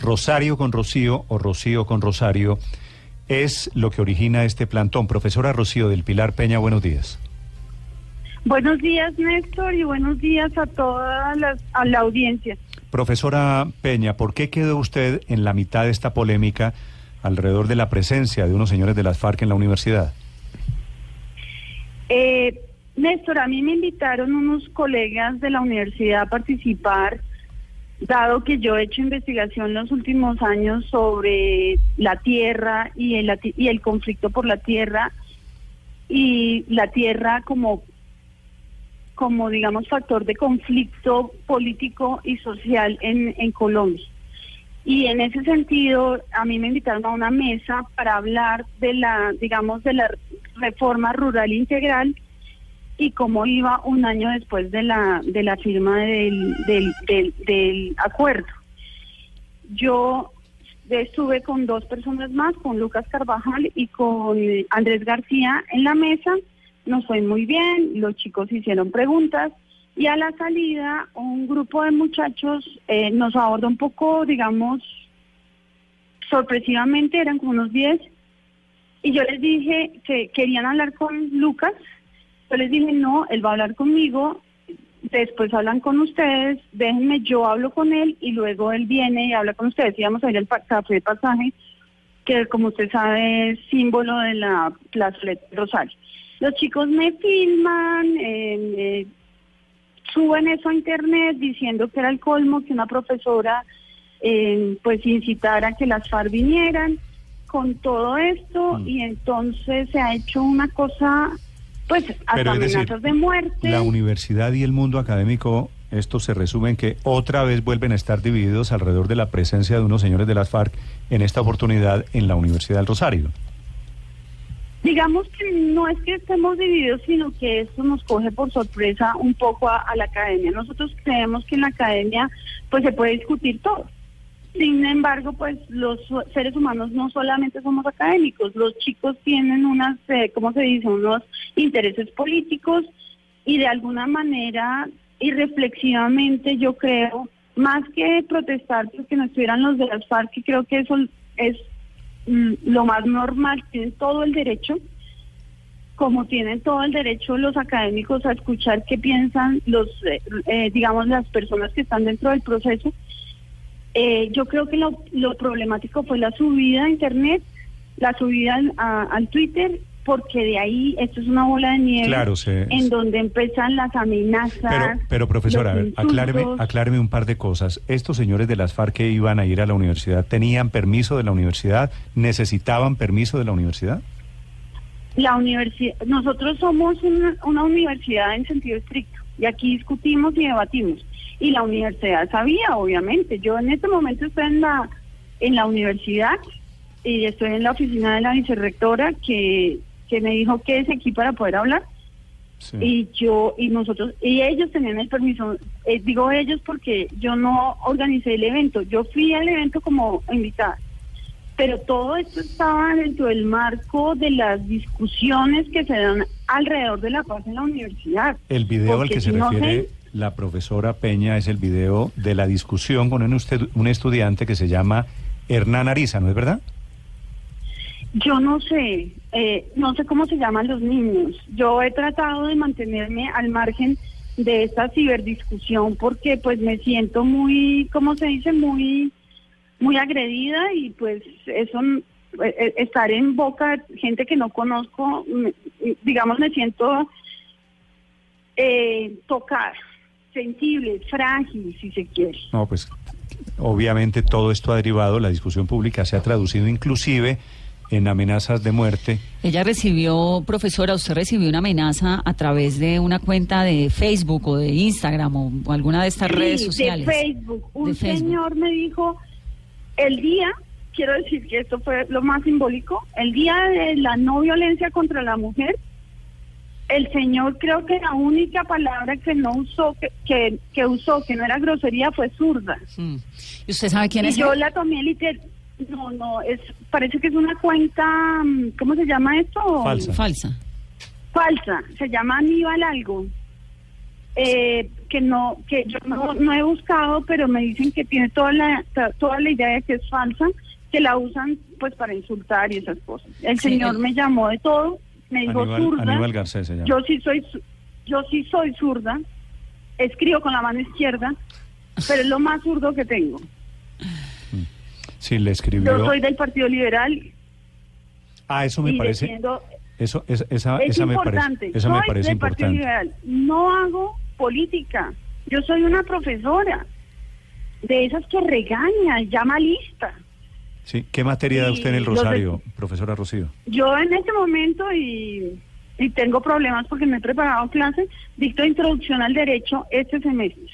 Rosario con Rocío o Rocío con Rosario es lo que origina este plantón. Profesora Rocío del Pilar Peña, buenos días. Buenos días, Néstor, y buenos días a toda la, a la audiencia. Profesora Peña, ¿por qué quedó usted en la mitad de esta polémica alrededor de la presencia de unos señores de las FARC en la universidad? Eh, Néstor, a mí me invitaron unos colegas de la universidad a participar, dado que yo he hecho investigación los últimos años sobre la tierra y el, y el conflicto por la tierra y la tierra como como digamos factor de conflicto político y social en, Colombia. Y en ese sentido, a mí me invitaron a una mesa para hablar de la, digamos, de la reforma rural integral y cómo iba un año después de la, de la firma del, del, del, acuerdo. Yo estuve con dos personas más, con Lucas Carvajal y con Andrés García en la mesa. Nos fue muy bien, los chicos hicieron preguntas y a la salida un grupo de muchachos eh, nos abordó un poco, digamos, sorpresivamente, eran como unos 10, y yo les dije que querían hablar con Lucas, yo les dije, no, él va a hablar conmigo, después hablan con ustedes, déjenme, yo hablo con él y luego él viene y habla con ustedes. Íbamos a ir al café de pasaje, que como usted sabe es símbolo de la plazoleta Rosario. Los chicos me filman, eh, eh, suben eso a internet diciendo que era el colmo que una profesora eh, pues incitara a que las FARC vinieran con todo esto Mm. y entonces se ha hecho una cosa pues hasta es decir, amenazas de muerte. La universidad y el mundo académico, esto se resume en que otra vez vuelven a estar divididos alrededor de la presencia de unos señores de las FARC en esta oportunidad en la Universidad del Rosario. Digamos que no es que estemos divididos, sino que esto nos coge por sorpresa un poco a, a la academia. Nosotros creemos que en la academia pues se puede discutir todo. Sin embargo, pues los seres humanos no solamente somos académicos, los chicos tienen unas, eh, ¿cómo se dice?, unos intereses políticos y de alguna manera y reflexivamente yo creo, más que protestar porque no estuvieran los de las FARC, creo que eso es mm, lo más normal, tienen todo el derecho, como tienen todo el derecho los académicos a escuchar qué piensan los, eh, eh, digamos, las personas que están dentro del proceso. Eh, yo creo que lo, lo problemático fue la subida a Internet, la subida al, a- al Twitter, porque de ahí esto es una bola de nieve Claro, en donde empiezan las amenazas. Pero, pero profesora, a ver, acláreme, acláreme un par de cosas. Estos señores de las FARC que iban a ir a la universidad, ¿tenían permiso de la universidad? ¿Necesitaban permiso de la universidad? La universidad, nosotros somos una, una universidad en sentido estricto y aquí discutimos y debatimos. Y la universidad sabía, obviamente. Yo en este momento estoy en la en la universidad y estoy en la oficina de la vicerrectora que, que me dijo que es aquí para poder hablar. Sí. Y yo y nosotros y ellos tenían el permiso. Eh, digo ellos porque yo no organicé el evento. Yo fui al evento como invitada. Pero todo esto estaba dentro del marco de las discusiones que se dan alrededor de la paz en la universidad. El video al que se no refiere la profesora Peña es el video de la discusión con un, estudiante que se llama Hernán Ariza, ¿no es verdad? Yo no sé, eh, no sé cómo se llaman los niños. Yo he tratado de mantenerme al margen de esta ciberdiscusión porque pues me siento muy, ¿cómo se dice? Muy, muy agredida y pues eso, eh, eh, estar en boca de gente que no conozco, digamos, me siento eh, tocada, sensible, frágil, si se quiere. No, pues obviamente todo esto ha derivado, la discusión pública se ha traducido inclusive en amenazas de muerte. Ella recibió, profesora, usted recibió una amenaza a través de una cuenta de Facebook o de Instagram o, o alguna de estas Sí, redes sociales. De Facebook. Un De Facebook. señor me dijo El día, quiero decir que esto fue lo más simbólico, el día de la no violencia contra la mujer, el señor creo que la única palabra que no usó, que, que, que usó, que no era grosería, fue zurda. Mm. ¿Y usted sabe quién Y es? yo la tomé literal. No, no, es, parece que es una cuenta, mm, ¿cómo se llama esto? Falsa. Falsa. falsa, se llama Aníbal algo, eh, que no, que yo no, no he buscado, pero me dicen que tiene toda la, to- toda la idea de que es falsa, que la usan pues para insultar y esas cosas. El Sí, señor el- me llamó de todo, me dijo Aníbal, zurda, Aníbal Garcés se llama. yo sí soy, yo sí soy zurda, escribo con la mano izquierda, pero es lo más zurdo que tengo. Sí, le escribió. Yo soy del Partido Liberal Ah, eso me parece. defiendo Eso, esa, esa, es esa me importante. parece, esa me soy parece del Partido importante. Liberal. No hago política. Yo soy una profesora de esas que regaña, llama lista. Sí, ¿qué materia da usted en el los Rosario, profesora Rocío? Yo en este momento y, y tengo problemas porque no he preparado clases, dicto introducción al derecho este semestre.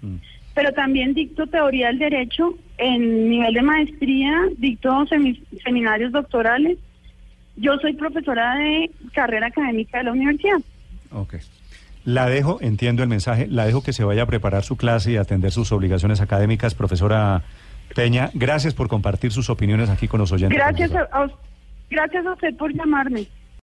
Mm. Pero también dicto teoría del derecho en nivel de maestría, dicto semi- seminarios doctorales. Yo soy profesora de carrera académica de la universidad. Ok. La dejo, entiendo el mensaje, la dejo que se vaya a preparar su clase y atender sus obligaciones académicas, profesora Peña. Gracias por compartir sus opiniones aquí con los oyentes. Gracias a, a gracias a usted por llamarme.